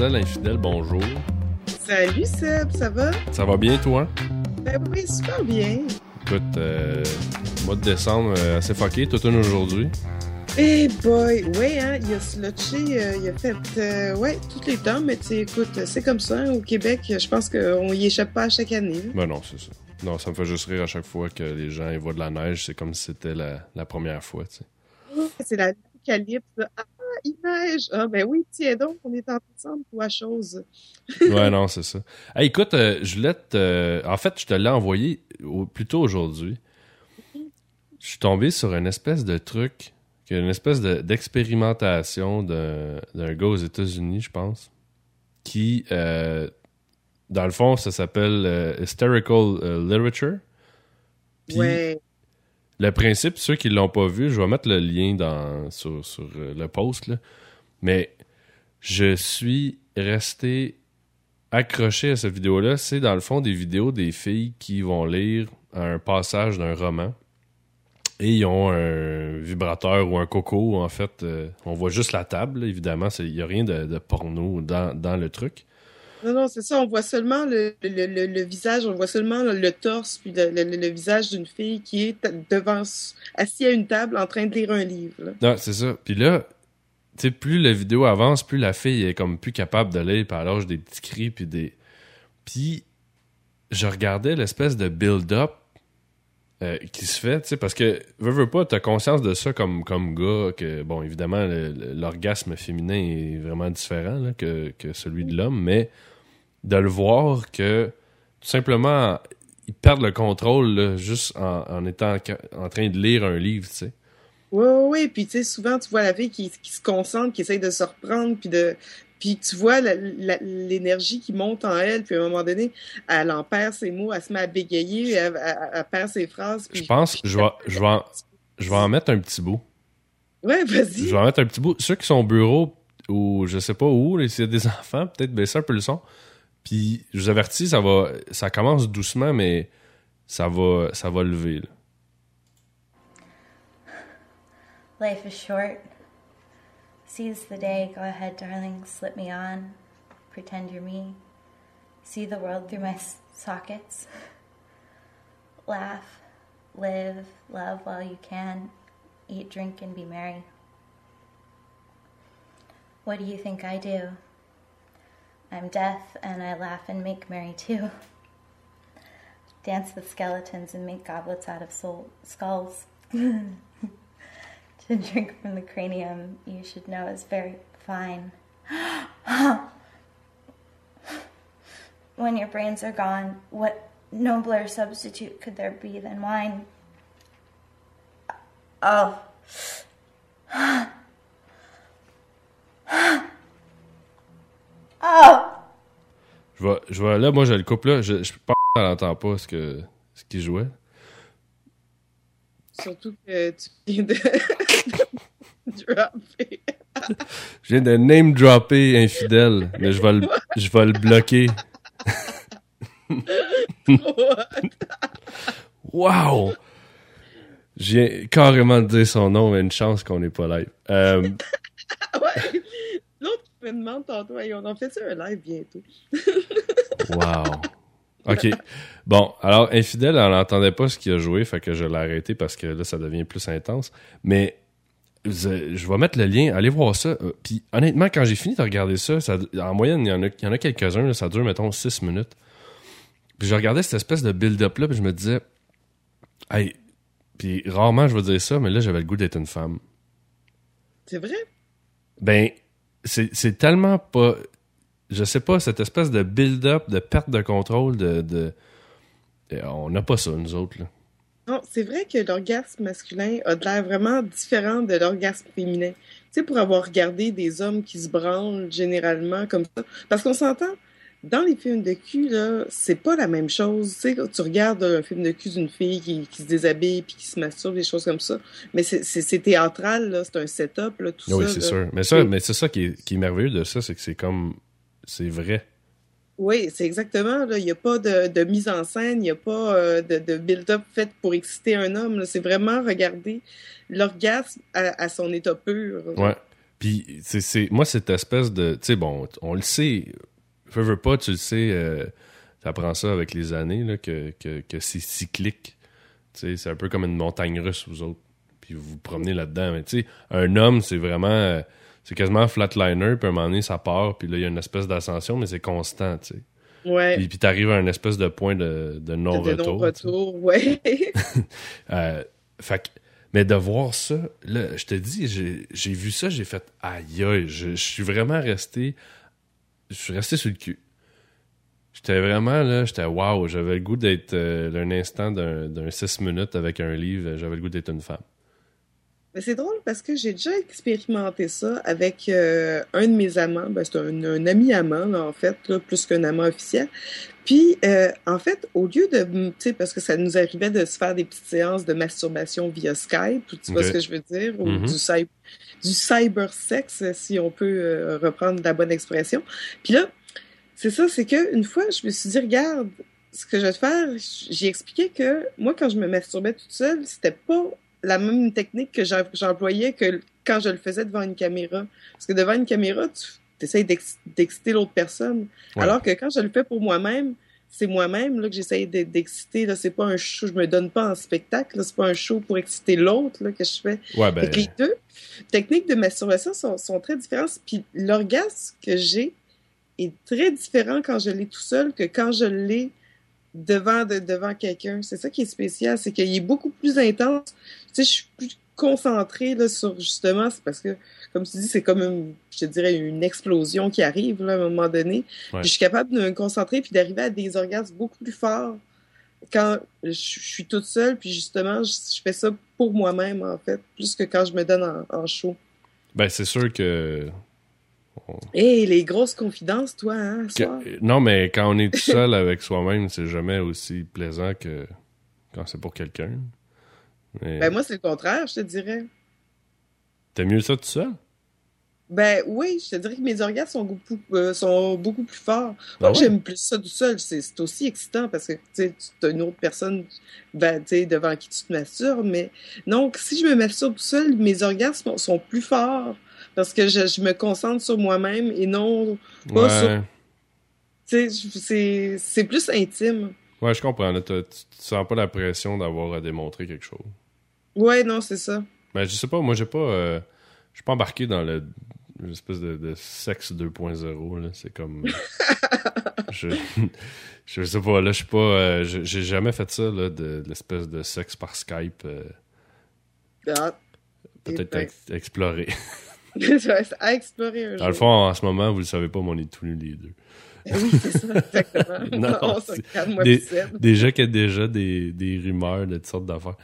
Mademoiselle infidèle, bonjour. Salut Seb, ça va? Ça va bien, toi? Ben oui, super bien. Écoute, euh, mois de décembre, euh, assez fucké, tout un aujourd'hui. Eh boy, ouais, hein, il a slotché, euh, il a fait, euh, ouais, tous les temps, mais tu sais, écoute, c'est comme ça, hein, au Québec, je pense qu'on y échappe pas à chaque année. Ben non, c'est ça. Non, ça me fait juste rire à chaque fois que les gens ils voient de la neige, c'est comme si c'était la, la première fois, tu sais. C'est l'apocalypse. Il neige! Ah, ben oui, tiens donc, on est ensemble pour la chose. ouais, non, c'est ça. Hey, écoute, euh, je voulais te... En fait, je te l'ai envoyé au... plus tôt aujourd'hui. Je suis tombé sur une espèce de truc, une espèce de- d'expérimentation d'un d'un gars aux États-Unis, je pense, qui, euh, dans le fond, ça s'appelle euh, Hysterical euh, Literature. Puis, ouais. Le principe, ceux qui l'ont pas vu, je vais mettre le lien dans, sur, euh, le post, mais je suis resté accroché à cette vidéo-là. C'est dans le fond des vidéos des filles qui vont lire un passage d'un roman et ils ont un vibrateur ou un coco, en fait. euh, on voit juste la table, évidemment. Il n'y a rien de, de porno dans le truc. Non, non, c'est ça, on voit seulement le, visage, on voit seulement le, torse, puis le, visage d'une fille qui est devant, assis à une table en train de lire un livre. Non, c'est ça. Puis là, tu sais, plus la vidéo avance, plus la fille est comme plus capable de lire, puis des petits cris, puis des... Puis je regardais l'espèce de build-up euh, qui se fait, tu sais, parce que, veux, veux pas, t'as conscience de ça comme, comme gars, que, bon, évidemment, l'orgasme féminin est vraiment différent que, que celui de l'homme, mais de le voir que, tout simplement, ils perdent le contrôle là, juste en, en étant en train de lire un livre, tu sais. Oui, oui, oui. Puis, tu sais, souvent, tu vois la fille qui, qui se concentre, qui essaye de se reprendre, puis de... Puis tu vois l'énergie qui monte en elle, puis à un moment donné, elle en perd ses mots, elle se met à bégayer, elle, elle- elle perd ses phrases. Je puis- pense, je vais, je vais, en, je vais en mettre un petit bout. Ouais, Je vas-y. vais en mettre un petit bout. Ceux qui sont au bureau ou je sais pas où, s'il y a des enfants, peut-être baisser un peu le son. Puis je vous avertis, ça va, ça commence doucement, mais ça va, ça va lever. là. Life is short. Seize the day. Go ahead, darling. Slip me on. Pretend you're me. See the world through my sockets. Laugh, live, love while you can. Eat, drink, and be merry. What do you think I do? I'm death, and I laugh and make merry too. Dance with skeletons and make goblets out of soul- skulls. To drink from the cranium, you should know is very fine. when your brains are gone, what nobler substitute could there be than wine? Oh. Oh! Je vais, je vais, là, moi, je le coupe là. Je, je pense qu'elle n'entend pas ce que, ce qu'il jouait. Surtout que tu viens de dropper. Je viens de name dropper infidèle, mais je vais le, je vais le bloquer. Wow! Je viens carrément de dire son nom, mais une chance qu'on n'est pas live. Euh, ouais. Me demande tantôt, Hey, on en fait ça un live bientôt? Wow. OK. Bon, alors, Infidèle, elle n'entendait pas ce qu'il a joué, fait que je l'ai arrêté parce que là, ça devient plus intense. Mais je, vais mettre le lien, allez voir ça. Euh, Puis honnêtement, quand j'ai fini de regarder ça, ça- en moyenne, il y en a, il y en a quelques-uns, là, ça dure, mettons, 6 minutes. Puis je regardais cette espèce de build-up-là, puis je me disais, hey, puis rarement je vais dire ça, mais là, j'avais le goût d'être une femme. C'est vrai? Ben, c'est tellement pas. Je sais pas, cette espèce de build-up, de perte de contrôle, de. on n'a pas ça, nous autres. Là. Non, c'est vrai que l'orgasme masculin a de l'air vraiment différent de l'orgasme féminin. Tu sais, pour avoir regardé des hommes qui se branlent généralement comme ça. Parce qu'on s'entend, dans les films de cul, là, c'est pas la même chose. Tu sais, quand tu regardes un film de cul d'une fille qui, qui se déshabille puis qui se masturbe, des choses comme ça. Mais c'est- c'est c'est théâtral, là. C'est un setup, là, tout oui, ça. c'est là. sûr. Mais ça, Oui. mais c'est ça qui est, qui est merveilleux de ça, c'est que c'est comme. C'est vrai. Oui, c'est exactement. Il n'y a pas de, de mise en scène, il n'y a pas euh, de, de build-up fait pour exciter un homme. C'est vraiment regarder l'orgasme à, à son état pur. Ouais. Puis, c'est, c'est, moi, cette espèce de. Tu sais, bon, on le sait. Veux, veux pas, tu le sais. Euh, tu apprends ça avec les années, là, que, que, que c'est cyclique. Tu sais, c'est un peu comme une montagne russe, vous autres. Puis vous vous promenez là-dedans. Mais tu sais, un homme, c'est vraiment. euh, c'est quasiment un flatliner, puis à un moment donné, ça part, puis là, il y a une espèce d'ascension, mais c'est constant, tu sais. Ouais. Puis, puis t'arrives à un espèce de point de, de de non-retour. sais. non-retour, ouais. Euh, fait mais de voir ça, là, je te dis, j'ai j'ai vu ça, j'ai fait aïe aïe, je, je suis vraiment resté, je suis resté sur le cul. J'étais vraiment là, j'étais waouh, j'avais le goût d'être euh, un instant d'un d'un 6 minutes avec un livre, j'avais le goût d'être une femme. Mais c'est drôle parce que j'ai déjà expérimenté ça avec euh, un de mes amants. Ben, c'est un, un ami amant, là, en fait, là, plus qu'un amant officiel. Puis, euh, en fait, au lieu de, tu sais, parce que ça nous arrivait de se faire des petites séances de masturbation via Skype, tu vois ce que je veux dire, ou Mhm. du, cy- du cybersex, si on peut euh, reprendre la bonne expression. Puis là, c'est ça, c'est que une fois, je me suis dit, regarde, ce que je vais te faire, j'ai expliqué que moi, quand je me masturbais toute seule, c'était pas la même technique que j'em- j'employais que quand je le faisais devant une caméra. Parce que devant une caméra, tu essayes d'exciter l'autre personne. Ouais. Alors que quand je le fais pour moi-même, c'est moi-même là, que j'essaye de- d'exciter. Là, c'est pas un show, je me donne pas en spectacle. là, C'est pas un show pour exciter l'autre là, que je fais. Ouais, ben, les deux techniques de masturbation sont, sont très différentes. Puis l'orgasme que j'ai est très différent quand je l'ai tout seul que quand je l'ai devant, de, devant quelqu'un. C'est ça qui est spécial, c'est qu'il est beaucoup plus intense. Tu sais, je suis plus concentrée là, sur justement, c'est parce que, comme tu dis, c'est comme une, je te dirais, une explosion qui arrive là, à un moment donné. Ouais. Puis je suis capable de me concentrer puis d'arriver à des orgasmes beaucoup plus forts quand je, suis toute seule, puis justement, je, je fais ça pour moi-même, en fait, plus que quand je me donne en, en show. ben, c'est sûr que, Hé, les grosses confidences, toi, hein, que- soir? non, mais quand on est tout seul avec soi-même, c'est jamais aussi plaisant que quand c'est pour quelqu'un. Mais Ben, moi, c'est le contraire, je te dirais. t'aimes mieux ça tout seul? Ben, oui, je te dirais que mes orgasmes sont beaucoup, euh, sont beaucoup plus forts. Ah Moi, ouais? j'aime plus ça tout seul. C'est aussi excitant parce que, tu as une autre personne ben, devant qui tu te masturbes. Mais donc, si je me masturbe tout seul, mes orgasmes sont plus forts parce que je, je me concentre sur moi-même et non, Pas Ouais. sur- tu sais, je- c'est c'est plus intime. Ouais, je comprends. Là, tu, tu sens pas la pression d'avoir à démontrer quelque chose. Ouais, non, c'est ça. Mais je sais pas, moi j'ai pas. euh, je suis pas embarqué dans le espèce de, de sexe 2.0. là. C'est comme. je, je sais pas, là, je suis pas. euh, je- j'ai jamais fait ça, là, de, de l'espèce de sexe par Skype. euh, Ah, Peut-être ben. à ex- explorer. à explorer un Dans le fond, en ce moment, vous le savez pas, mais on est tous nus les deux. Oui, c'est ça, exactement. Non, on se moi, des-. Déjà qu'il y a déjà des, des rumeurs de toutes sortes d'affaires.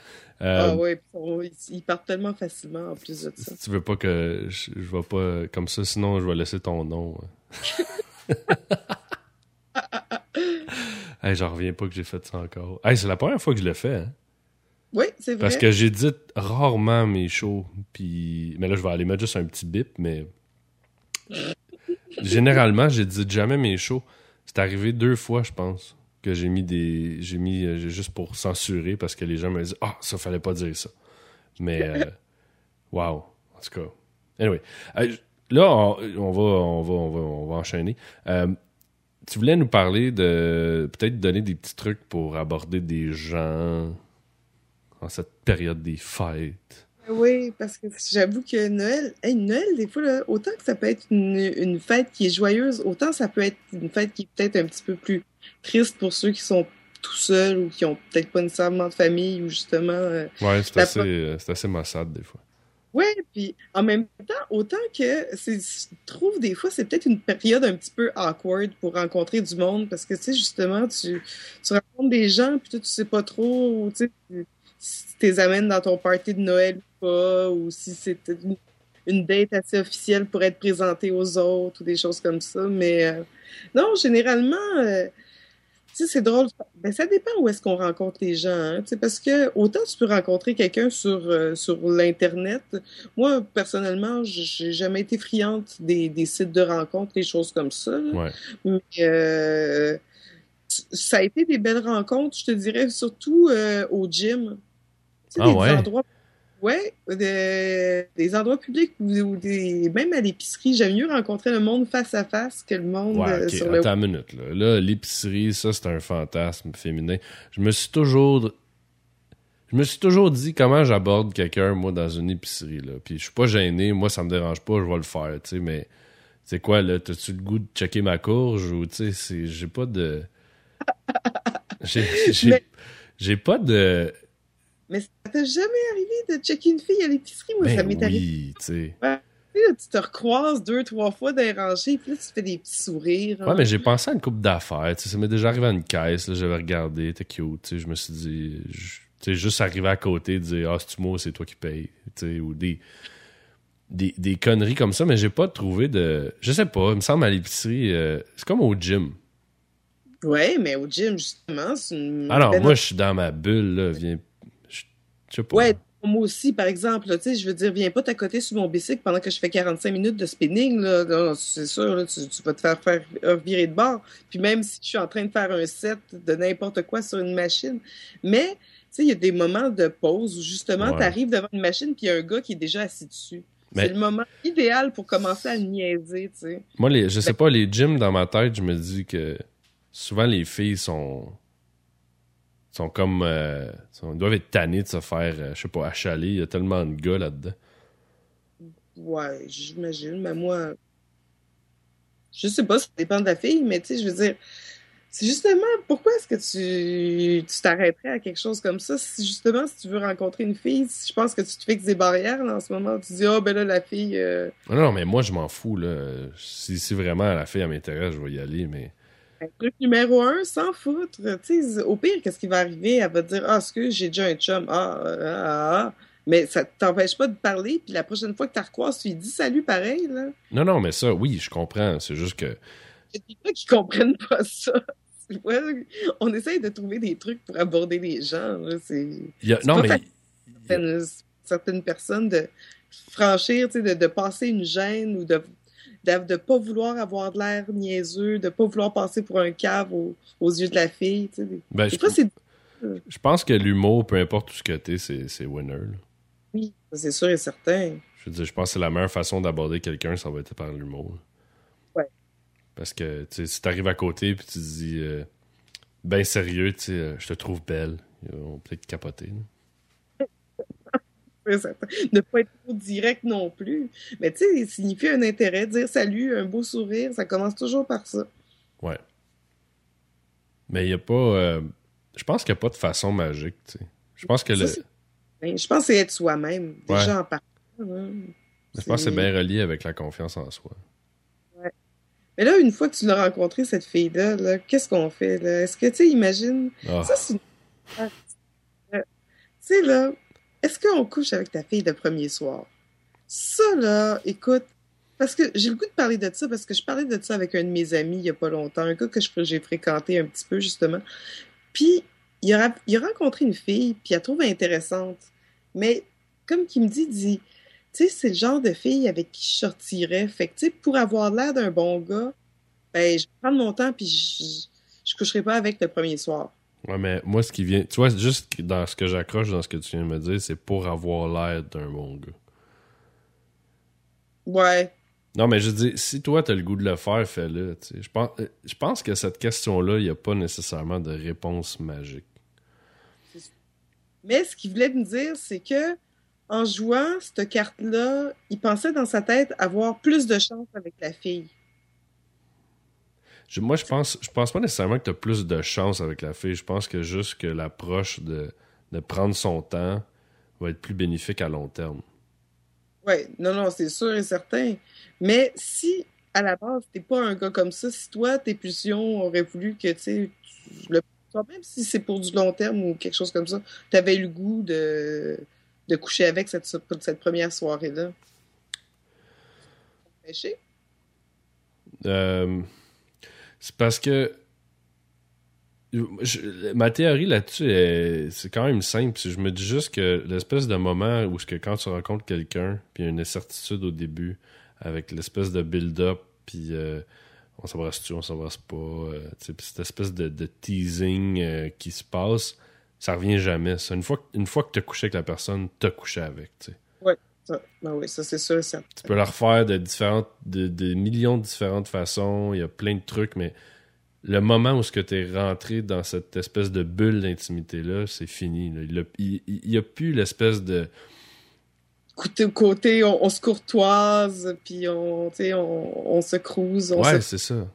Euh, Ah on- ils, partent tellement facilement en plus de ça. Si tu veux pas que je, je vais pas comme ça, sinon je vais laisser ton nom. hey, j'en reviens pas que j'ai fait ça encore. Hey, c'est la première fois que je le fais. Hein? Oui, c'est vrai. Parce que j'édite rarement mes shows. Puis... Mais là, je vais aller mettre juste un petit bip, mais. Généralement, j'édite jamais mes shows. C'est arrivé deux fois, je pense, que j'ai mis des. J'ai mis. euh, j'ai juste pour censurer parce que les gens me disent Ah, ça fallait pas dire ça. Mais. euh, Wow. En tout cas. Anyway. Euh, là, on, on va, on, va, on, va, on va enchaîner. Euh, tu voulais nous parler de. Peut-être donner des petits trucs pour aborder des gens en cette période des fêtes. Oui, parce que j'avoue que Noël, hey, Noël, des fois, là, autant que ça peut être une, une fête qui est joyeuse, autant ça peut être une fête qui est peut-être un petit peu plus triste pour ceux qui sont tout seuls ou qui ont peut-être pas nécessairement de famille ou justement. euh, Ouais, c'est assez, euh, assez maussade des fois. Ouais, puis en même temps, autant que je trouve des fois c'est peut-être une période un petit peu awkward pour rencontrer du monde parce que tu sais justement tu tu rencontres des gens puis toi tu sais pas trop tu sais si tu les amènes dans ton party de Noël ou pas ou si c'est une, une date assez officielle pour être présentée aux autres ou des choses comme ça mais euh, non généralement euh, tu sais, c'est drôle. Ben, ça dépend où est-ce qu'on rencontre les gens. Hein, parce que autant tu peux rencontrer quelqu'un sur, euh, sur l'Internet. Moi, personnellement, j'ai jamais été friande des, des sites de rencontres, des choses comme ça. Ouais. Mais euh, ça a été des belles rencontres, je te dirais, surtout euh, au gym. Sais, Ah des ouais? endroits. Ouais, de- des endroits publics ou, des, même à l'épicerie, j'aime mieux rencontrer le monde face à face que le monde Ouais, euh, ok, sur le attends une minute. Là, Là, l'épicerie, ça, c'est un fantasme féminin. Je me suis toujours... Je me suis toujours dit comment j'aborde quelqu'un, moi, dans une épicerie. Là. Puis je suis pas gêné, moi, ça me dérange pas, je vais le faire, tu sais, mais... C'est quoi, là? T'as-tu le goût de checker ma courge ou, tu sais, j'ai pas de... J'ai j'ai- Mais- j'ai pas de... Mais ça t'est jamais arrivé de checker une fille à l'épicerie? Moi, ça Ben m'est arrivé. oui, tu sais. Tu là, tu te recroises deux, trois fois dans les rangées, puis là, tu fais des petits sourires. hein. Ouais, mais j'ai pensé à une coupe d'affaires. Ça m'est déjà arrivé à une caisse. J'avais regardé, t'es cute. Je me suis dit, tu juste arriver à côté, dire Ah, c'est-tu moi, c'est toi qui paye. tu sais, Ou des, des, des conneries comme ça, mais j'ai pas trouvé de. Je sais pas, il me semble à l'épicerie, euh, c'est comme au gym. Ouais, mais au gym, justement, c'est une. Alors, belle- moi, je suis dans ma bulle, là. Viens. Je je sais pas. Ouais, moi aussi, par exemple, tu sais, je veux dire, viens pas t'accoter sur mon bicycle pendant que je fais 45 minutes de spinning, là, c'est sûr, là, tu, tu vas te faire, faire euh, virer de bord. Puis même si je suis en train de faire un set de n'importe quoi sur une machine. Mais, tu sais, il y a des moments de pause où justement, Ouais. tu arrives devant une machine puis il y a un gars qui est déjà assis dessus. Mais- C'est le moment idéal pour commencer à le niaiser, tu sais. Moi, les, je sais pas, les gyms dans ma tête, je me dis que souvent les filles sont. Sont comme. euh, sont- doivent être tannées de se faire, euh, je sais pas, achaler. Il y a tellement de gars là-dedans. Ouais, j'imagine, mais moi, je sais pas, ça dépend de la fille, mais tu sais, je veux dire, c'est justement, pourquoi est-ce que tu tu t'arrêterais à quelque chose comme ça? Si justement, si tu veux rencontrer une fille, si je pense que tu te fixes des barrières là, en ce moment, tu dis, ah ben là, la fille, euh, Non, non, mais moi, je m'en fous, là. Si, si vraiment la fille, elle m'intéresse, je vais y aller, mais. Un truc numéro un, sans foutre. Au pire, qu'est-ce qui va arriver? Elle va dire, ah, que j'ai déjà un chum? Ah, ah, ah, ah. Mais ça t'empêche pas de parler, puis la prochaine fois que tu recroises, tu lui dis salut pareil, là. Non, non, mais ça, oui, je comprends. C'est juste que. Il y a des gens qui comprennent pas ça. On essaye de trouver des trucs pour aborder les gens. C'est il y a- C'est non, pas mais. facile. certaines, certaines personnes de franchir, de, de passer une gêne ou de de de pas vouloir avoir de l'air niaiseux, de pas vouloir passer pour un cave aux, aux yeux de la fille. Tu sais. Des, Ben, je, fois, c'est je pense que l'humour, peu importe tout ce que t'es, c'est c'est winner. là. oui, c'est sûr et certain. Je veux dire, je pense que c'est la meilleure façon d'aborder quelqu'un, ça va être par l'humour. Ouais. Parce que, tu sais, si t'arrives à côté puis tu te dis, euh, ben sérieux, tu sais, euh, je te trouve belle, ils vont peut-être capoter. là. Ne pas être trop direct non plus. Mais tu sais, signifier un intérêt, dire salut, un beau sourire, ça commence toujours par ça. Ouais. Mais il n'y a pas. euh, je pense qu'il n'y a pas de façon magique, tu sais. Je pense que Ça, le. Ben, je pense que c'est être soi-même, Ouais. déjà en partant. hein. Je pense que c'est bien relié avec la confiance en soi. Mais là, une fois que tu l'as rencontré, cette fille-là, là, qu'est-ce qu'on fait? là? Est-ce que, tu sais, imagine, Ah. ça, c'est une... Euh, Tu sais, là, est-ce qu'on couche avec ta fille le premier soir? Ça, là, écoute, parce que j'ai le goût de parler de ça, parce que je parlais de ça avec un de mes amis il y a pas longtemps, un gars que j'ai fréquenté un petit peu, justement. Puis, il a, rencontré une fille, puis il la trouve intéressante. Mais, comme qu'il me dit, dit, tu sais, c'est le genre de fille avec qui je sortirais. Fait que, tu sais, pour avoir l'air d'un bon gars, ben, je vais prendre mon temps, puis je, je coucherai pas avec le premier soir. Ouais, mais moi, ce qui vient. Tu vois, juste dans ce que j'accroche dans ce que tu viens de me dire, c'est pour avoir l'air d'un bon gars. Ouais. Non, mais je dis, si toi, t'as le goût de le faire, fais-le. tu sais. Je pense, je pense que cette question-là, il n'y a pas nécessairement de réponse magique. Mais ce qu'il voulait me dire, c'est que en jouant cette carte-là, il pensait dans sa tête avoir plus de chance avec la fille. Je- moi, je pense, je pense pas nécessairement que tu as plus de chance avec la fille. Je pense que juste que l'approche de, de prendre son temps va être plus bénéfique à long terme. Ouais, non, non, c'est sûr et certain. Mais si, à la base, t'es pas un gars comme ça, si toi, tes pulsions auraient voulu que, tu sais, tu le même si c'est pour du long terme ou quelque chose comme ça, t'avais eu le goût de, de coucher avec cette, cette première soirée-là. Péché? Euh, c'est parce que ma théorie là-dessus, est- c'est quand même simple. Je me dis juste que l'espèce de moment où que quand tu rencontres quelqu'un, puis il y a une incertitude au début, avec l'espèce de build-up, puis euh, on s'embrasse-tu, on s'embrasse pas, euh, puis cette espèce de, teasing euh, qui se passe, Ça revient jamais. Ça. Une fois, une fois que tu as couché avec la personne, tu as couché avec. Tu sais. Ben oui, ça c'est sûr. Ça. Tu peux la refaire de différentes, de, de millions de différentes façons. Il y a plein de trucs, mais le moment où tu es rentré dans cette espèce de bulle d'intimité-là, c'est fini. là. Il n'y a, plus l'espèce de. Côté, côté on, on se courtoise, puis on, on, on se crouse. On Ouais, se c'est ça.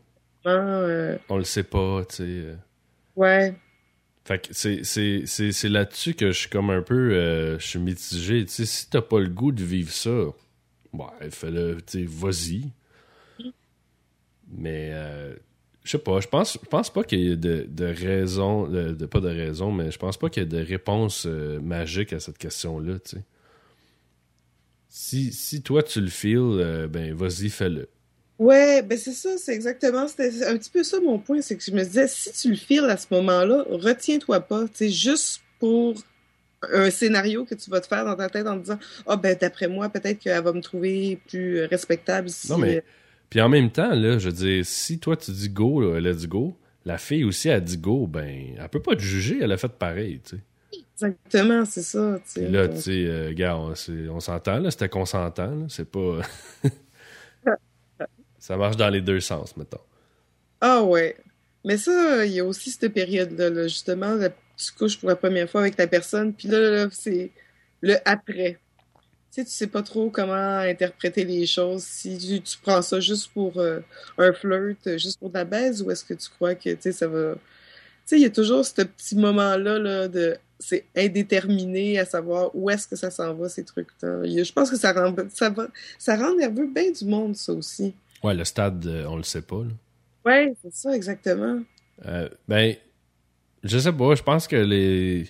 euh, On le sait pas, tu sais. euh. ouais. Fait que c'est, là-dessus que je suis comme un peu. euh, je suis mitigé. Tu si t'as pas le goût de vivre ça, ouais, fais-le, vas-y. Mais, euh, je sais pas, je pense, je pense pas qu'il y ait de, de raison, de, pas de raison, mais je pense pas qu'il y ait de réponse euh, magique à cette question-là. Si, si toi tu le feels, ben vas-y, fais-le. Ouais, ben c'est ça, c'est exactement, c'était un petit peu ça mon point, c'est que je me disais, si tu le files à ce moment-là, retiens-toi pas, tu sais, juste pour un scénario que tu vas te faire dans ta tête en te disant, ah ben d'après moi, peut-être qu'elle va me trouver plus respectable si... Non, mais- Puis en même temps, là, je veux dire, si toi tu dis go, là, let's go, la fille aussi a dit go, ben, elle peut pas te juger, elle a fait pareil, tu sais. Exactement, c'est ça, là, tu sais, euh, gars, on s'entend, là, c'était consentant, là, c'est pas. Ça marche dans les deux sens, mettons. Ah ouais. Mais ça, il y a aussi cette période-là, là, justement, tu couches pour la première fois avec la personne, puis là, là, c'est le après. Tu sais, tu sais pas trop comment interpréter les choses. Si tu, prends ça juste pour euh, un flirt, euh, juste pour de la baise, ou est-ce que tu crois que, tu sais, ça va... Tu sais, il y a toujours ce petit moment-là, là, de... C'est indéterminé à savoir où est-ce que ça s'en va, ces trucs-là. Je pense que ça rend, ça va, ça rend nerveux bien du monde, ça aussi. Ouais, le stade, euh, on le sait pas, là. Ouais, c'est ça, exactement. Euh, ben, je sais pas, je pense que les.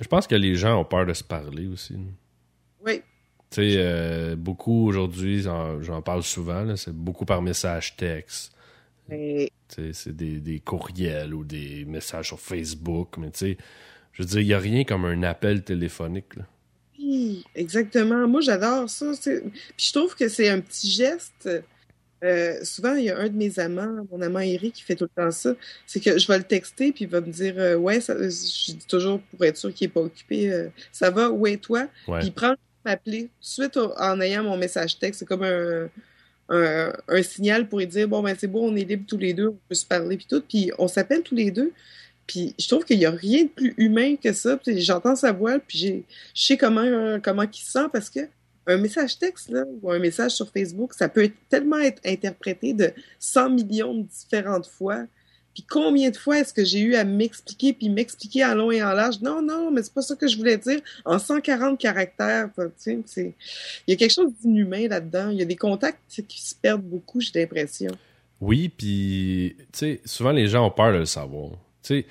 Je pense que les gens ont peur de se parler aussi. là. Oui. Tu sais, euh, beaucoup aujourd'hui, j'en parle souvent, c'est beaucoup par message texte. Sais, c'est des, des courriels ou des messages sur Facebook, mais tu sais, je veux dire, il n'y a rien comme un appel téléphonique. là. Oui, exactement. Moi, j'adore ça. Puis je trouve que c'est un petit geste. Euh, souvent, il y a un de mes amants, mon amant Eric, qui fait tout le temps ça. C'est que je vais le texter, puis il va me dire euh, Ouais, ça, je dis toujours pour être sûr qu'il n'est pas occupé euh, Ça va, ouais, toi Ouais. Puis il prend m'appeler tout de suite au- en ayant mon message texte. C'est comme un, un, un signal pour lui dire Bon, ben c'est bon, on est libres tous les deux, on peut se parler, puis tout. Puis on s'appelle tous les deux. Puis je trouve qu'il n'y a rien de plus humain que ça. J'entends sa voix, puis je sais comment, comment il se sent parce que un message texte là, ou un message sur Facebook, ça peut être tellement être interprété de 100 millions de différentes fois. Puis combien de fois est-ce que j'ai eu à m'expliquer, puis m'expliquer en long et en large? Non, non, mais c'est pas ça que je voulais dire. En 140 caractères. Il y a quelque chose d'inhumain là-dedans. Il y a des contacts qui se perdent beaucoup, j'ai l'impression. Oui, puis, tu sais, souvent les gens ont peur de le savoir. Tu sais,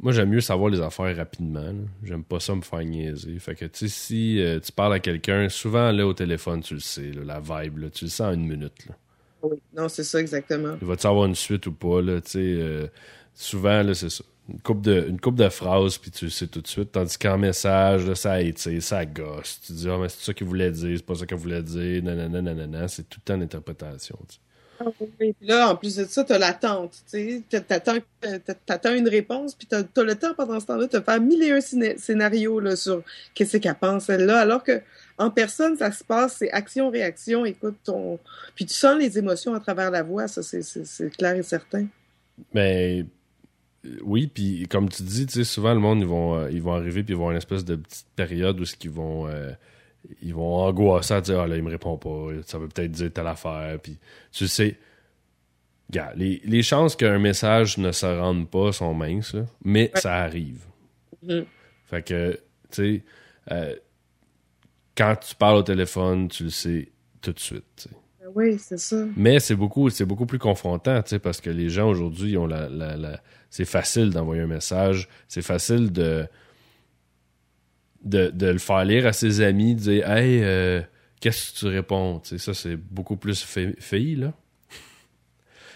moi, j'aime mieux savoir les affaires rapidement. J'aime pas ça me faire niaiser. Fait que, tu sais, si euh, tu parles à quelqu'un, souvent, là, au téléphone, tu le sais, là, la vibe, là, tu le sens en une minute. Là. Oui. Non, c'est ça exactement. Il va-tu avoir une suite ou pas, là, tu sais. euh, souvent, là, c'est ça. Une coupe de, une couple de phrases, puis tu le sais tout de suite. Tandis qu'en message, là, ça étire, ça gosse. Tu dis, ah, mais c'est ça qu'il voulait dire, c'est pas ça qu'il voulait dire, nanana, nanana. C'est tout le temps l'interprétation, tu sais. Puis là, en plus de ça, t'as l'attente, tu t'attends une réponse, puis t'as, t'as le temps pendant ce temps-là de faire mille et un scénarios là, sur qu'est-ce qu'elle pense, elle-là. Alors que en personne, ça se passe, c'est action-réaction. Écoute, ton... puis tu sens les émotions à travers la voix, ça, c'est, clair et certain. Mais euh, oui, puis comme tu dis, tu souvent le monde ils vont euh, ils vont arriver puis ils vont avoir une espèce de petite période où ce qu'ils vont euh, ils vont angoisser à dire ah là il me répond pas, ça veut peut-être dire telle affaire puis tu sais gars, les, les chances qu'un message ne se rende pas sont minces là, mais Ouais. ça arrive. Mhm. Fait que tu sais euh, quand tu parles au téléphone, tu le sais tout de suite. Ben Oui, c'est ça. Mais c'est beaucoup, c'est beaucoup plus confrontant, tu sais, parce que les gens aujourd'hui, ont la, la, la- c'est facile d'envoyer un message, c'est facile de, de, de le faire lire à ses amis, de dire Hey, euh, qu'est-ce que tu réponds? Ça, c'est beaucoup plus fi- fille, là.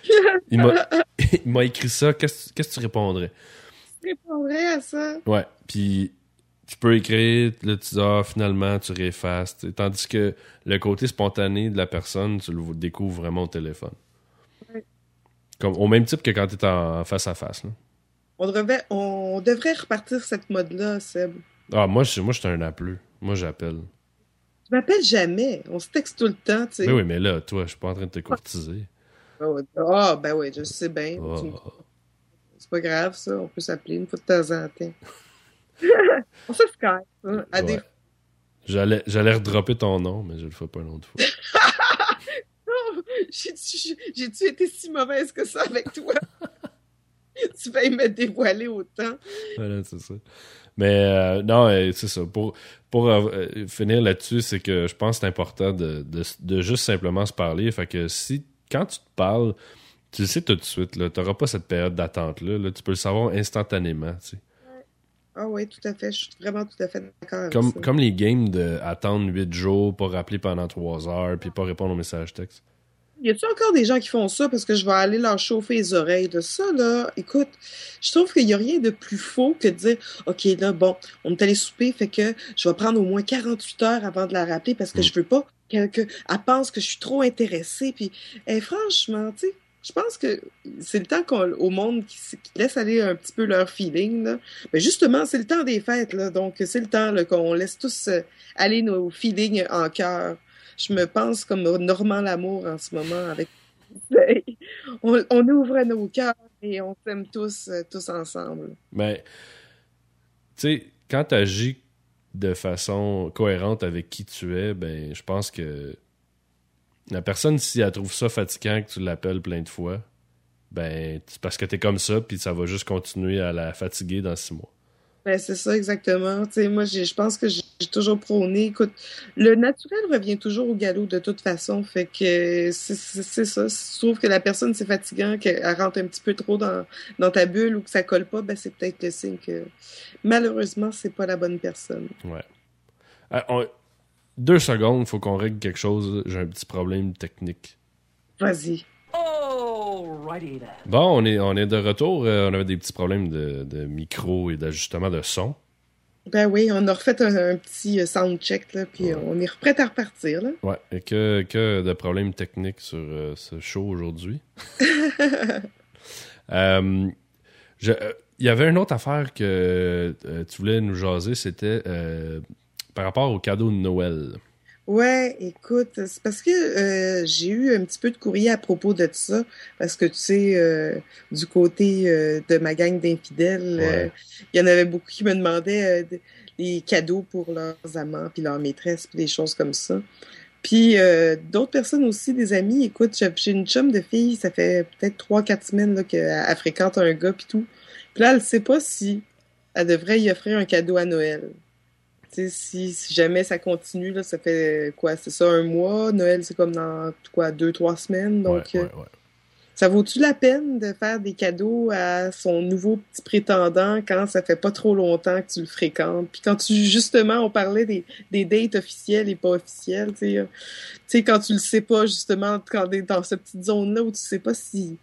Il m'a, écrit ça, qu'est-ce, que tu répondrais? Je répondrais à ça. Ouais, puis tu peux écrire, là, tu dis, ah, finalement, tu réeffaces. Tandis que le côté spontané de la personne, tu le découvres vraiment au téléphone. Ouais. Comme, au même type que quand tu es en face à face. là. On devrait, on devrait repartir cette mode-là, Seb. Ah, moi, je, moi, je suis un appeleux. Moi, j'appelle. Tu m'appelles jamais. On se texte tout le temps, tu sais. Mais oui, mais là, toi, je suis pas en train de te courtiser. Ah. Ah, ben oui, je sais bien. Oh. Me- C'est pas grave, ça. On peut s'appeler une fois de temps en temps. on se Skype, hein, à des Ouais. J'allais, j'allais redropper ton nom, mais je le ferai pas une autre fois. J'ai-tu été si mauvaise que ça avec toi? tu vas me dévoiler autant. Voilà, c'est ça. Mais euh, non, euh, c'est ça. Pour, pour euh, finir là-dessus, c'est que je pense que c'est important de, de, de juste simplement se parler. Fait que si, quand tu te parles, tu le sais tout de suite. Tu n'auras pas cette période d'attente-là. là. Tu peux le savoir instantanément. tu sais. Ah oui, tout à fait. Je suis vraiment tout à fait d'accord avec Comme, ça. comme les games de attendre 8 jours, pas rappeler pendant 3 heures, puis pas répondre aux messages textes. Y a-tu encore des gens qui font ça? Parce que je vais aller leur chauffer les oreilles de ça, là? Écoute, je trouve qu'il y a rien de plus faux que de dire, OK, là, bon, on est allé souper, fait que je vais prendre au moins 48 heures avant de la rappeler parce que Mm. je veux pas qu'elle que, elle pense que je suis trop intéressée. Puis, eh, franchement, tu sais, je pense que c'est le temps qu'on, au monde qui, laisse aller un petit peu leur feeling, là. Mais justement, c'est le temps des fêtes, là. Donc, c'est le temps, qu'on laisse tous euh, aller nos feelings en cœur. Je me pense comme Normand Lamour en ce moment avec on, on ouvre nos cœurs et on s'aime tous, euh, tous ensemble. Mais, tu sais, quand tu agis de façon cohérente avec qui tu es, ben, je pense que la personne, si elle trouve ça fatigant que tu l'appelles plein de fois, ben, c'est parce que t'es comme ça, puis ça va juste continuer à la fatiguer dans six mois. Ben, c'est ça exactement. Tu sais, moi, j'ai- je pense que j'ai j'ai toujours prôné. Écoute, le naturel revient toujours au galop de toute façon. Fait que c'est ça. Si tu trouves que la personne c'est fatigant, qu'elle rentre un petit peu trop dans, dans ta bulle ou que ça colle pas, ben c'est peut-être le signe que malheureusement c'est pas la bonne personne. Ouais. On- Deux secondes, il faut qu'on règle quelque chose. J'ai un petit problème technique. Vas-y. Bon, on est, on est de retour. Euh, on avait des petits problèmes de, de micro et d'ajustement de son. Ben oui, on a refait un, un petit euh, sound check là, puis on est prêt à repartir là. Ouais, et que, que de problèmes techniques sur euh, ce show aujourd'hui? Euh, je- Il y avait une autre affaire que euh, tu voulais nous jaser, c'était euh, par rapport au cadeau de Noël. Ouais, écoute, c'est parce que euh, j'ai eu un petit peu de courrier à propos de ça, parce que tu sais, euh, du côté euh, de ma gang d'infidèles, euh, Ouais. il y en avait beaucoup qui me demandaient des- cadeaux pour leurs amants, puis leurs maîtresses, puis des choses comme ça. Puis euh, d'autres personnes aussi, des amis, écoute, j'ai une chum de fille, ça fait peut-être trois, quatre semaines là, qu'elle elle fréquente un gars, puis tout. Puis là, elle sait pas si elle devrait y offrir un cadeau à Noël. Si, si jamais ça continue, là, ça fait quoi? C'est ça, un mois? Noël, c'est comme dans quoi, deux, trois semaines? Donc, ouais, euh, ouais, ouais. ça vaut-tu la peine de faire des cadeaux à son nouveau petit prétendant quand ça fait pas trop longtemps que tu le fréquentes? Puis quand tu, justement, on parlait des, des dates officielles et pas officielles, tu sais, euh, quand tu le sais pas, justement, quand t'es dans cette petite zone-là où tu sais pas si,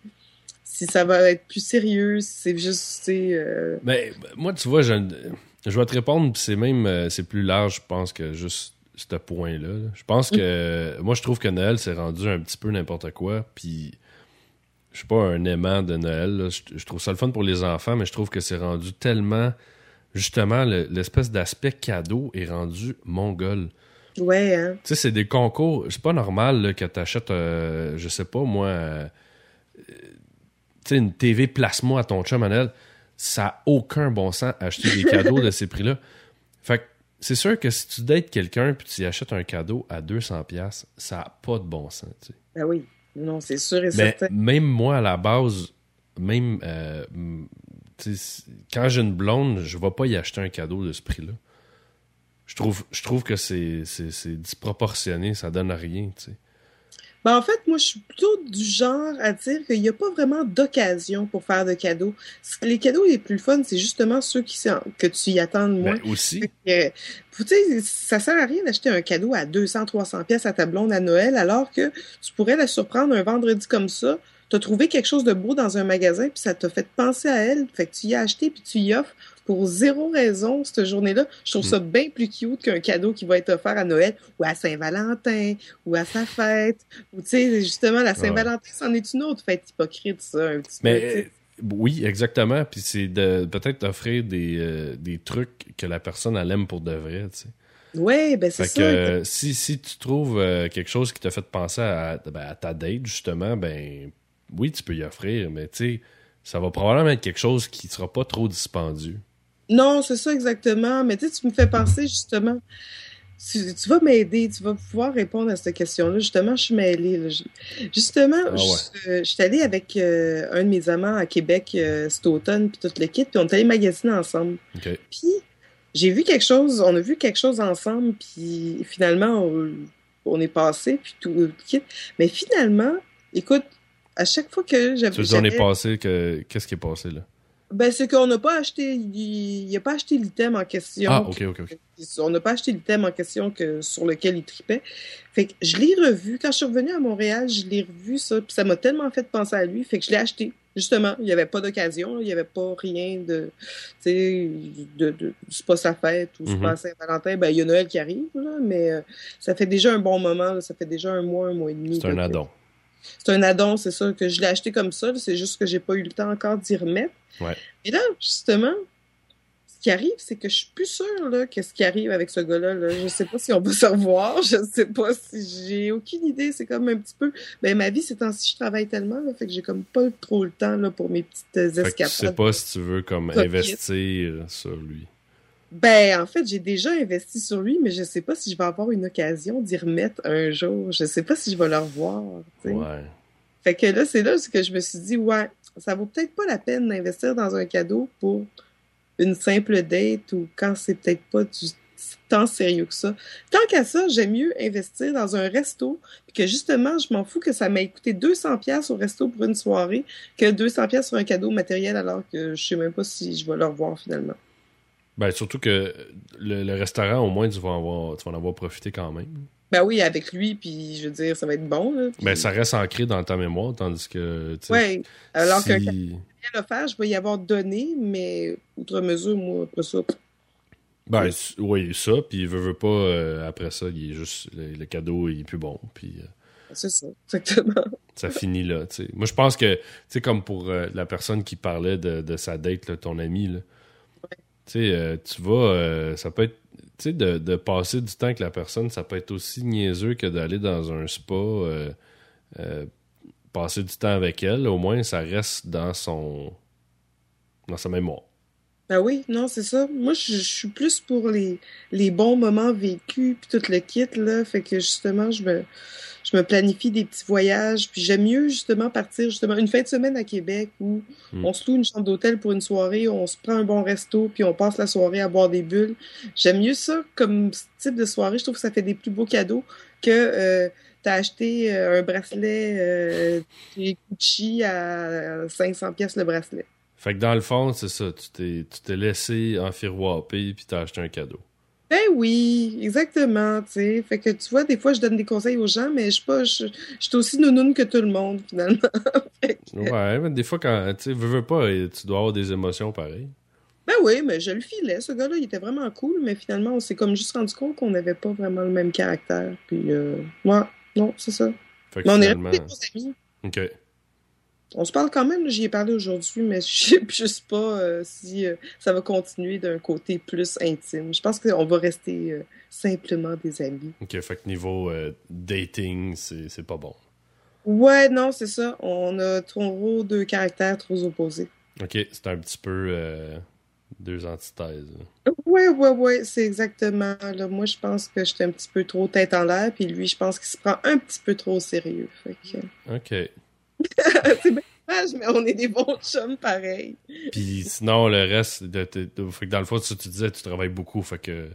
si ça va être plus sérieux, si c'est juste, tu sais, euh, Mais ben, moi, tu vois, je, je vais te répondre, c'est même euh, c'est plus large, je pense, que juste ce point-là. là. Je pense que moi, je trouve que Noël s'est rendu un petit peu n'importe quoi, puis je suis pas un aimant de Noël. là. Je, je trouve ça le fun pour les enfants, mais je trouve que c'est rendu tellement justement le- l'espèce d'aspect cadeau est rendu mongol. ouais, hein. Tu sais, c'est des concours. C'est pas normal là, que t'achètes, euh, je sais pas, moi, euh, tu sais, une TV place-moi à ton chum Noël. Ça a aucun bon sens acheter des cadeaux de ces prix-là. Fait que c'est sûr que si tu dates quelqu'un puis tu y achètes un cadeau à 200$, ça a pas de bon sens, tu sais. Ben oui. Non, c'est sûr et Mais certain. même moi, à la base, même euh, quand j'ai une blonde, je vais pas y acheter un cadeau de ce prix-là. Je trouve, je trouve que c'est disproportionné, ça donne rien, tu sais. Ben, en fait, moi, je suis plutôt du genre à dire qu'il n'y a pas vraiment d'occasion pour faire de cadeaux. Les cadeaux les plus fun, c'est justement ceux qui que tu y attends de moins. Ben, aussi, Euh, tu sais, ça sert à rien d'acheter un cadeau à 200, 300 pièces à ta blonde à Noël, alors que tu pourrais la surprendre un vendredi comme ça. T'as trouvé quelque chose de beau dans un magasin, puis ça t'a fait penser à elle. Fait que tu y as acheté, puis tu y offres pour zéro raison cette journée-là. Je trouve ça bien plus cute qu'un cadeau qui va être offert à Noël ou à Saint-Valentin ou à sa fête. Ou tu sais, justement, la Saint-Valentin, c'en est une autre fête hypocrite, ça, un petit peu. sais. Oui, exactement. Puis c'est de peut-être t'offrir des, euh, des trucs que la personne elle aime pour de vrai, tu sais. Ouais, ben c'est ça. que euh, si, si tu trouves euh, quelque chose qui t'a fait penser à, ben, à ta date, justement, ben oui, tu peux y offrir, mais tu sais, ça va probablement être quelque chose qui sera pas trop dispendieux. Non, c'est ça exactement. Mais tu sais, tu me fais penser justement. Tu, tu vas m'aider, tu vas pouvoir répondre à cette question-là. Justement, je suis mêlée. là. Justement, Ah ouais. je, euh, je suis allée avec euh, un de mes amants à Québec euh, cet automne, puis tout le kit, puis on est allé magasiner ensemble. Puis j'ai vu quelque chose, on a vu quelque chose ensemble, puis finalement, on, on est passé, puis tout le kit. Mais finalement, écoute, à chaque fois que j'avais. Tu on est passé, que... qu'est-ce qui est passé là? Ben, c'est qu'on n'a pas acheté, il n'a pas acheté l'item en question. Ah, ok, ok, ok. On n'a pas acheté l'item en question que, sur lequel il tripait. Fait que je l'ai revu. Quand je suis revenue à Montréal, je l'ai revu, ça. Puis ça m'a tellement fait penser à lui. Fait que je l'ai acheté. Justement, il n'y avait pas d'occasion. Il n'y avait pas rien de. Tu sais, de, de, c'est pas sa fête ou c'est Mhm. pas Saint-Valentin. Ben, il y a Noël qui arrive, là. Mais euh, ça fait déjà un bon moment. là. Ça fait déjà un mois, un mois et demi. C'est un addon. C'est un addon, c'est ça, que je l'ai acheté comme ça. C'est juste que j'ai pas eu le temps encore d'y remettre. Ouais. Et là, justement, ce qui arrive, c'est que je suis plus sûre là, que ce qui arrive avec ce gars-là. Là. Je sais pas si on va se revoir. Je sais pas si j'ai aucune idée. C'est comme un petit peu. Ben, ma vie, ces temps-ci, je travaille tellement, là, fait que j'ai comme pas trop le temps là, pour mes petites que tu sais escapades. pas si tu veux comme investir sur lui. Ben, en fait, j'ai déjà investi sur lui, mais je sais pas si je vais avoir une occasion d'y remettre un jour. Je sais pas si je vais le revoir. Ouais. Fait que là, c'est là que je me suis dit, ouais, ça vaut peut-être pas la peine d'investir dans un cadeau pour une simple date ou quand c'est peut-être pas du tant sérieux que ça. Tant qu'à ça, j'aime mieux investir dans un resto, puis que justement, je m'en fous que ça m'ait coûté 200 pièces au resto pour une soirée, que 200 pièces sur un cadeau matériel alors que je sais même pas si je vais le revoir finalement. Ben, surtout que le, le restaurant, au moins, tu vas, avoir, tu vas en avoir profité quand même. Ben oui, avec lui, puis je veux dire, ça va être bon. Là, puis- Ben, ça reste ancré dans ta mémoire, tandis que. Ouais, alors si- qu'un cadeau offert, je vais y avoir donné, mais outre mesure, moi, après ça, Ben, oui, ça, puis il veut, veut pas, euh, après ça, il est juste. Le, le cadeau, il est plus bon, puis euh, c'est ça, exactement. ça finit là, tu sais. Moi, je pense que, tu sais, comme pour euh, la personne qui parlait de, de sa date, là, ton ami, là. Euh, tu vas. euh, ça peut être. Tu sais, de, de passer du temps avec la personne, ça peut être aussi niaiseux que d'aller dans un spa, euh, euh, passer du temps avec elle. Au moins, ça reste dans son. dans sa mémoire. Ben oui, non, c'est ça. Moi, je, je suis plus pour les, les bons moments vécus, puis tout le kit, là. Fait que justement, je me, je me planifie des petits voyages, puis j'aime mieux justement partir justement une fin de semaine à Québec où Mm. on se loue une chambre d'hôtel pour une soirée, on se prend un bon resto, puis on passe la soirée à boire des bulles. J'aime mieux ça comme type de soirée. Je trouve que ça fait des plus beaux cadeaux que euh, t'as acheté euh, un bracelet euh, chez Gucci à 500 pièces le bracelet. Fait que dans le fond, c'est ça. Tu t'es, tu t'es laissé enfiroiper puis t'as acheté un cadeau. Ben oui, exactement, tu sais. Fait que tu vois, des fois, je donne des conseils aux gens, mais je suis pas, je, je suis aussi nounoune que tout le monde, finalement. Que- Ouais, mais des fois, quand tu veux, veux pas, tu dois avoir des émotions pareilles. ben oui, mais je le filais, ce gars-là, il était vraiment cool, mais finalement, on s'est comme juste rendu compte qu'on n'avait pas vraiment le même caractère. Puis, euh, ouais, non, c'est ça. Fait que Mais on est restés bons amis. Ok. On se parle quand même, j'y ai parlé aujourd'hui, mais je sais juste pas euh, si euh, ça va continuer d'un côté plus intime. Je pense qu'on va rester euh, simplement des amis. Ok, fait que niveau dating, c'est, pas bon. Ouais, non, c'est ça. On a trop deux caractères trop opposés. Ok, c'est un petit peu deux antithèses. Ouais, ouais, ouais, c'est exactement. Là, moi, je pense que j'étais un petit peu trop tête en l'air, puis lui, je pense qu'il se prend un petit peu trop au sérieux. Fait que... Ok. c'est bien dommage, mais on est des bons chums pareil. Puis sinon, le reste, de, de- de- fait que dans le fond, ça, tu disais, tu travailles beaucoup. Fait que.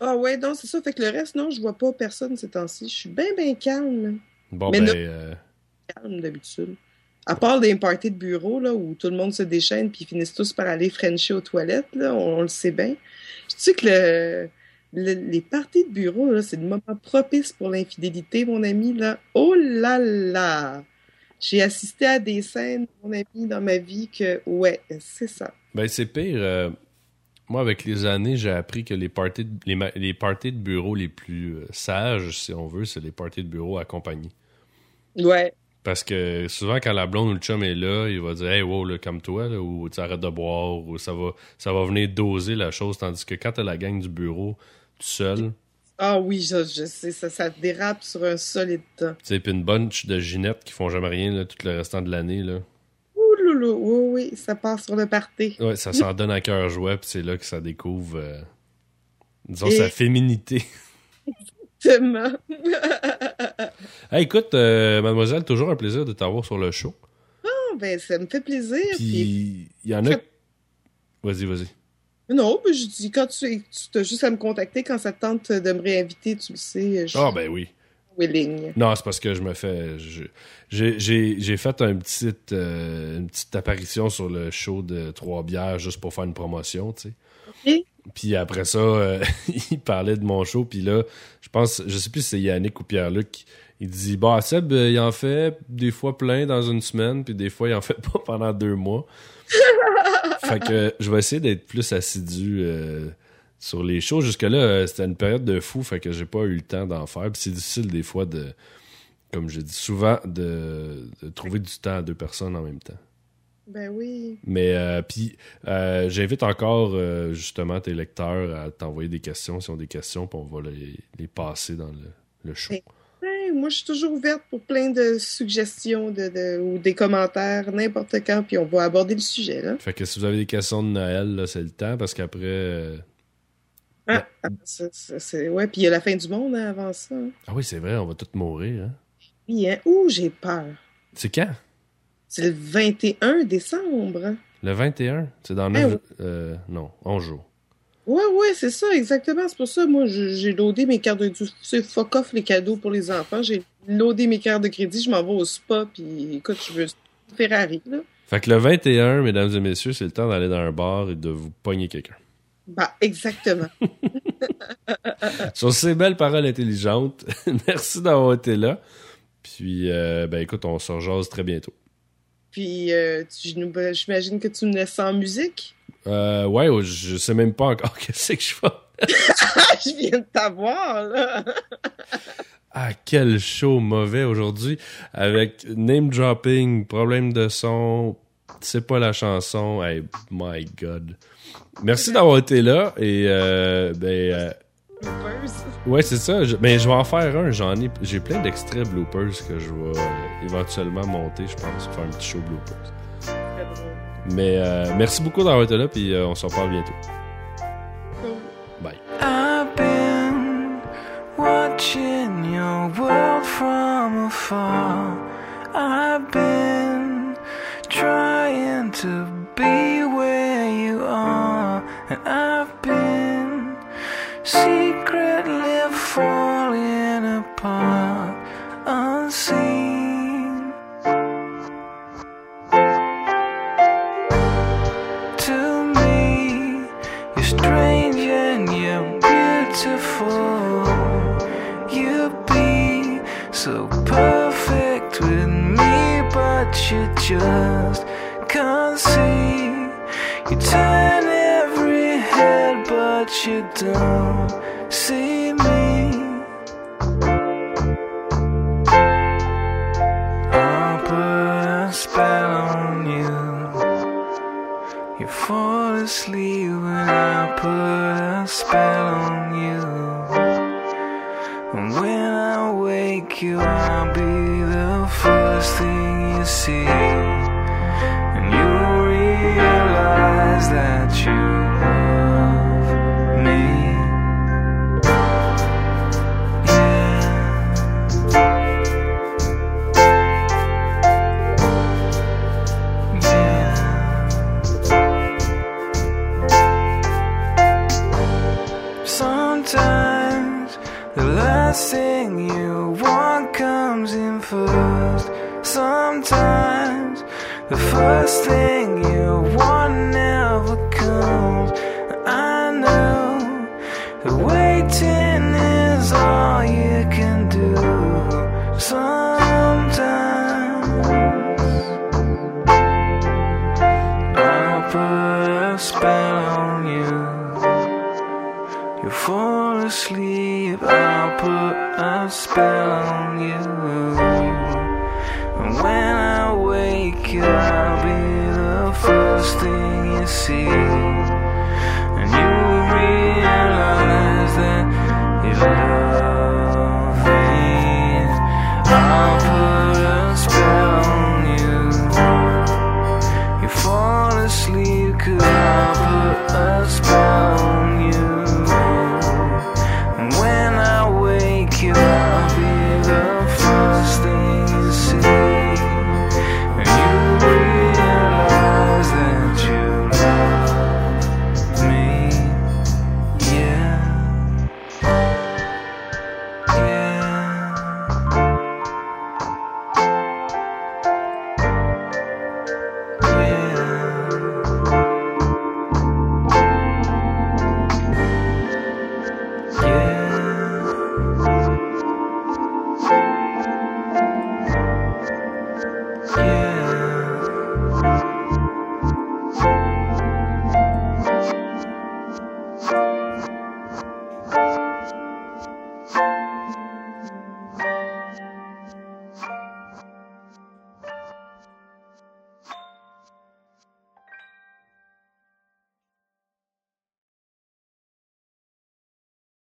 Ah ouais, non, c'est ça. Fait que le reste, non, je vois pas personne ces temps-ci. Je suis bien, bien calme. Bon, Mais ben. non. euh, Calme d'habitude. À part des parties de bureau, là, où tout le monde se déchaîne puis ils finissent tous par aller frencher aux toilettes, là, on, on le sait bien. Je sais que le, le- les parties de bureau, c'est le moment propice pour l'infidélité, mon ami, là. Oh là là! J'ai assisté à des scènes, mon ami, dans ma vie que, ouais, c'est ça. Ben, c'est pire. euh, moi, avec les années, j'ai appris que les parties, de, les, parties de bureau les plus euh, sages, si on veut, c'est les parties de bureau accompagnés. Ouais. Parce que souvent, quand la blonde ou le chum est là, il va dire Hey, wow, là, comme toi, là, ou tu arrêtes de boire, ou ça va, ça va venir doser la chose. Tandis que quand t'as la gang du bureau tout seul, Ah oui, je, je sais, ça, ça dérape sur un solide temps. tu sais, puis une bunch de ginettes qui font jamais rien là, tout le restant de l'année, là. Ouh loulou, oui, oui, ça part sur le party. Ouais, ça s'en donne à cœur joie, puis c'est là que ça découvre, euh, disons, Et- sa féminité. Hey, écoute, euh, mademoiselle, toujours un plaisir de t'avoir sur le show. Ah, ben, ça me fait plaisir. Puis, il y en a... Vas-y, vas-y. Non, ben, je dis, quand tu, tu as juste à me contacter quand ça te tente de me réinviter, tu le sais, je suis Ah, ben oui. willing. Non, c'est parce que je me fais. j'ai fait un petit, euh, une petite apparition sur le show de Trois Bières juste pour faire une promotion, tu sais. Ok. Puis après ça, euh, il parlait de mon show, puis là, je pense, je sais plus si c'est Yannick ou Pierre-Luc, il dit Bah, Seb, euh, il en fait des fois plein dans une semaine, puis des fois, il en fait pas pendant deux mois. fait que je vais essayer d'être plus assidu euh, sur les shows. Jusque-là, euh, c'était une période de fou, fait que j'ai pas eu le temps d'en faire. Puis c'est difficile des fois de, comme je dis souvent, de, de trouver du temps à deux personnes en même temps. Ben oui. Mais euh, puis euh, j'invite encore euh, justement tes lecteurs à t'envoyer des questions s'ils ont des questions, puis on va les, les passer dans le, le show. Moi, je suis toujours ouverte pour plein de suggestions de, de- ou des commentaires, n'importe quand, puis on va aborder le sujet. Là. Fait que si vous avez des questions de Noël, c'est le temps parce qu'après. euh, Ah, ah, c'est... Ouais, puis il y a la fin du monde hein, avant ça. hein. Ah oui, c'est vrai, on va tous mourir. Hein? Oui, hein? Ouh, j'ai peur. C'est quand? C'est le 21 décembre. Le 21 C'est dans Eh 9. oui. euh, non, 11 jours. Ouais, ouais, c'est ça, exactement. C'est pour ça, moi, je- j'ai loadé mes cartes de du- C'est fuck off les cadeaux pour les enfants. J'ai loadé mes cartes de crédit, je m'en vais au spa, puis écoute, je veux Ferrari, là. Fait que le 21, mesdames et messieurs, c'est le temps d'aller dans un bar et de vous pogner quelqu'un. Bah, exactement. Sur ces belles paroles intelligentes, merci d'avoir été là. Puis, euh, ben écoute, on se rejase très bientôt. Puis, euh, ben, j'imagine que tu me laisses sans musique. Euh, ouais, je sais même pas encore qu'est-ce que je fais. Je viens de t'avoir, là. Ah, quel show mauvais aujourd'hui. Avec name dropping, problème de son, c'est pas la chanson. Hey, my God. Merci d'avoir été là. Et, euh, ben, euh, Bloopers. ouais, c'est ça. Je, ben, je vais en faire un. J'en ai, j'ai plein d'extraits bloopers que je vais éventuellement monter, je pense, faire un petit show bloopers. Mais euh, merci beaucoup d'avoir été là, puis euh, on s'en parle bientôt. Bye. I've been watching your world from afar. I've been trying to just can't see. You turn every head, but you don't